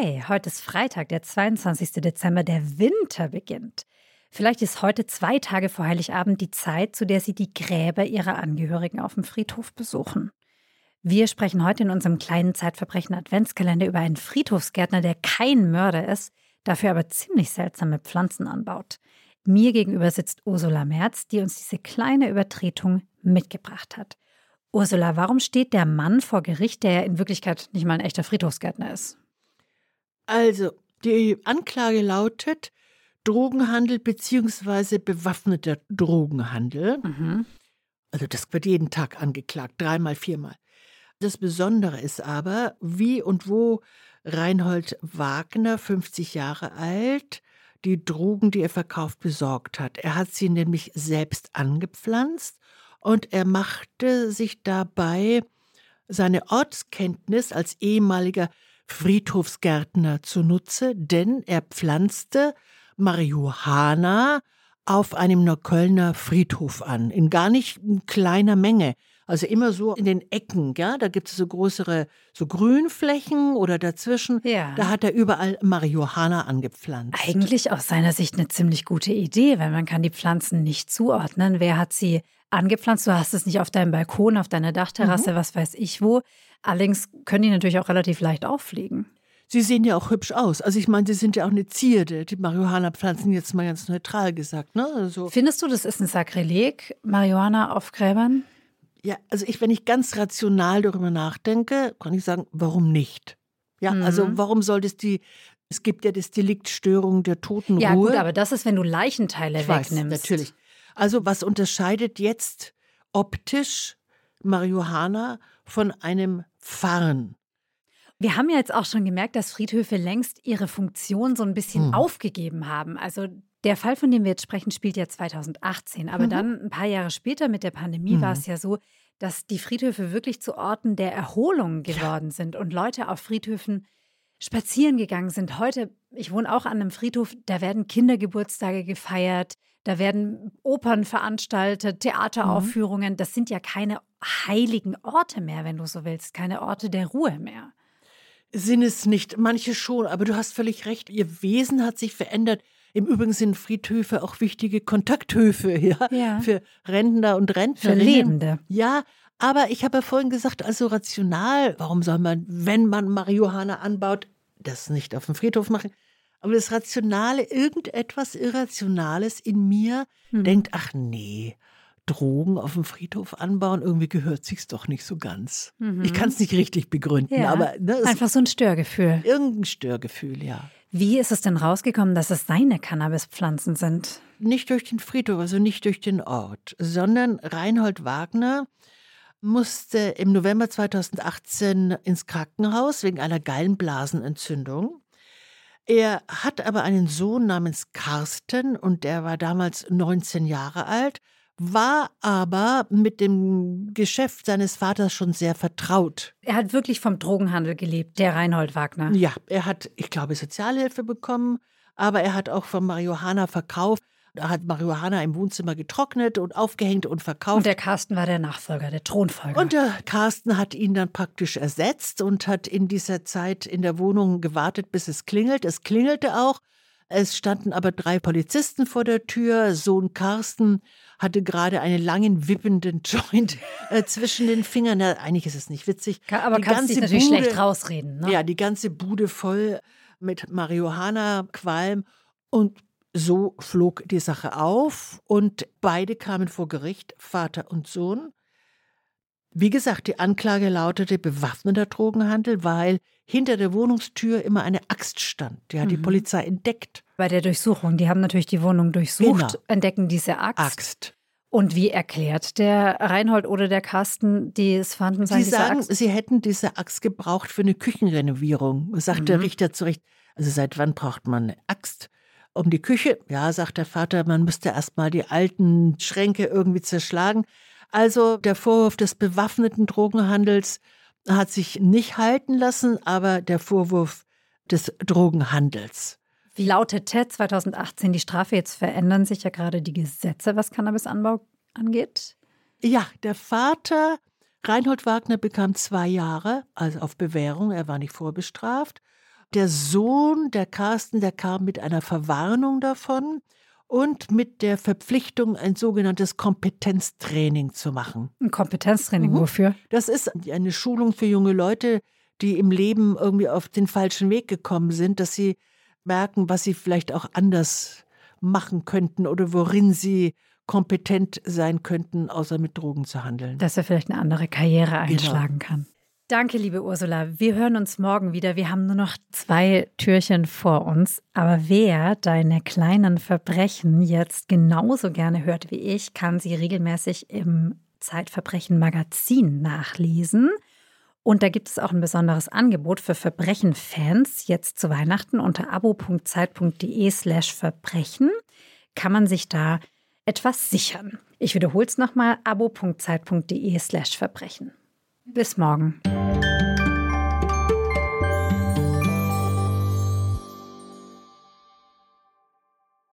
Hey, heute ist Freitag, der 22. Dezember, der Winter beginnt. Vielleicht ist heute zwei Tage vor Heiligabend die Zeit, zu der Sie die Gräber Ihrer Angehörigen auf dem Friedhof besuchen. Wir sprechen heute in unserem kleinen Zeitverbrechen Adventskalender über einen Friedhofsgärtner, der kein Mörder ist, dafür aber ziemlich seltsame Pflanzen anbaut. Mir gegenüber sitzt Ursula Merz, die uns diese kleine Übertretung mitgebracht hat. Ursula, warum steht der Mann vor Gericht, der in Wirklichkeit nicht mal ein echter Friedhofsgärtner ist? Also, die Anklage lautet Drogenhandel bzw. bewaffneter Drogenhandel. Mhm. Also das wird jeden Tag angeklagt, dreimal, viermal. Das Besondere ist aber, wie und wo Reinhold Wagner, 50 Jahre alt, die Drogen, die er verkauft, besorgt hat. Er hat sie nämlich selbst angepflanzt und er machte sich dabei seine Ortskenntnis als ehemaliger Friedhofsgärtner zunutze, denn er pflanzte Marihuana auf einem Neuköllner Friedhof an, in gar nicht kleiner Menge. Also immer so in den Ecken, ja, da gibt es so größere, so Grünflächen oder dazwischen. Ja. Da hat er überall Marihuana angepflanzt. Eigentlich aus seiner Sicht eine ziemlich gute Idee, weil man kann die Pflanzen nicht zuordnen. Wer hat sie angepflanzt? Du hast es nicht auf deinem Balkon, auf deiner Dachterrasse, mhm. was weiß ich wo. Allerdings können die natürlich auch relativ leicht auffliegen. Sie sehen ja auch hübsch aus. Also ich meine, sie sind ja auch eine Zierde, die Marihuana-Pflanzen, jetzt mal ganz neutral gesagt. Ne? Also Findest du, das ist ein Sakrileg, Marihuana auf Gräbern? Ja, also ich, wenn ich ganz rational darüber nachdenke, kann ich sagen, warum nicht? Ja, Mhm. also warum soll das die, es gibt ja das Delikt Störung der Totenruhe. Ja, gut, aber das ist, wenn du Leichenteile ich weiß, wegnimmst. natürlich. Also was unterscheidet jetzt optisch Marihuana von einem Farn? Wir haben ja jetzt auch schon gemerkt, dass Friedhöfe längst ihre Funktion so ein bisschen Hm. aufgegeben haben. Also der Fall, von dem wir jetzt sprechen, spielt ja 2018. Aber Mhm. dann ein paar Jahre später mit der Pandemie Mhm. war es ja so, dass die Friedhöfe wirklich zu Orten der Erholung geworden sind und Leute auf Friedhöfen spazieren gegangen sind. Heute, ich wohne auch an einem Friedhof, da werden Kindergeburtstage gefeiert, da werden Opern veranstaltet, Theateraufführungen. Das sind ja keine heiligen Orte mehr, wenn du so willst, keine Orte der Ruhe mehr. Sind es nicht, manche schon, aber du hast völlig recht, ihr Wesen hat sich verändert. Im Übrigen sind Friedhöfe auch wichtige Kontakthöfe, ja, Ja. für Rentner und Für Rentnerinnen. Lebende. Ja, aber ich habe ja vorhin gesagt, also rational, warum soll man, wenn man Marihuana anbaut, das nicht auf dem Friedhof machen? Aber das Rationale, irgendetwas Irrationales in mir Mhm. denkt, ach nee, Drogen auf dem Friedhof anbauen, irgendwie gehört sich's doch nicht so ganz. Mhm. Ich kann es nicht richtig begründen, Ja, aber ne, Einfach so ein Störgefühl. irgendein Störgefühl, ja. Wie ist es denn rausgekommen, dass es seine Cannabispflanzen sind? Nicht durch den Friedhof, also nicht durch den Ort, sondern Reinhold Wagner musste im November 2018 ins Krankenhaus wegen einer Gallenblasenentzündung. Er hat aber einen Sohn namens Carsten und der war damals 19 Jahre alt, war aber mit dem Geschäft seines Vaters schon sehr vertraut. Er hat wirklich vom Drogenhandel gelebt, der Reinhold Wagner. Ja, er hat, ich glaube, Sozialhilfe bekommen, aber er hat auch von Marihuana verkauft. Er hat Marihuana im Wohnzimmer getrocknet und aufgehängt und verkauft. Und der Carsten war der Nachfolger, der Thronfolger. Und der Carsten hat ihn dann praktisch ersetzt und hat in dieser Zeit in der Wohnung gewartet, bis es klingelt. Es klingelte auch. Es standen aber drei Polizisten vor der Tür. Sohn Carsten hatte gerade einen langen, wippenden Joint äh, zwischen den Fingern. Na, eigentlich ist es nicht witzig. Aber Die kannst dich natürlich Bude- schlecht rausreden. Ne? Ja, die ganze Bude voll mit Marihuana-Qualm. Und so flog die Sache auf und beide kamen vor Gericht, Vater und Sohn. Wie gesagt, die Anklage lautete bewaffneter Drogenhandel, weil hinter der Wohnungstür immer eine Axt stand. Die hat die Mhm. Polizei entdeckt. Bei der Durchsuchung, die haben natürlich die Wohnung durchsucht, Genau. entdecken diese Axt. Axt. Und wie erklärt der Reinhold oder der Carsten das Vorhandensein Sie dieser sagen, Axt? sie hätten diese Axt gebraucht für eine Küchenrenovierung, sagt der Mhm. Richter zu Recht. Also seit wann braucht man eine Axt? Um die Küche? Ja, sagt der Vater, man müsste erst mal die alten Schränke irgendwie zerschlagen. Also der Vorwurf des bewaffneten Drogenhandels hat sich nicht halten lassen, aber der Vorwurf des Drogenhandels. Wie lautete 2018 die Strafe? Jetzt verändern sich ja gerade die Gesetze, was Cannabisanbau angeht. Ja, der Vater, Reinhold Wagner, bekam zwei Jahre, also auf Bewährung, er war nicht vorbestraft. Der Sohn, der Carsten, der kam mit einer Verwarnung davon und mit der Verpflichtung, ein sogenanntes Kompetenztraining zu machen. Ein Kompetenztraining, mhm. wofür? Das ist eine Schulung für junge Leute, die im Leben irgendwie auf den falschen Weg gekommen sind, dass sie merken, was sie vielleicht auch anders machen könnten oder worin sie kompetent sein könnten, außer mit Drogen zu handeln. Dass er vielleicht eine andere Karriere genau. einschlagen genau. kann. Danke, liebe Ursula. Wir hören uns morgen wieder. Wir haben nur noch zwei Türchen vor uns. Aber wer deine kleinen Verbrechen jetzt genauso gerne hört wie ich, kann sie regelmäßig im Zeitverbrechen Magazin nachlesen. Und da gibt es auch ein besonderes Angebot für Verbrechen-Fans jetzt zu Weihnachten unter abo.zeit.de slash Verbrechen kann man sich da etwas sichern. Ich wiederhole es nochmal, abo.zeit.de slash Verbrechen. Bis morgen.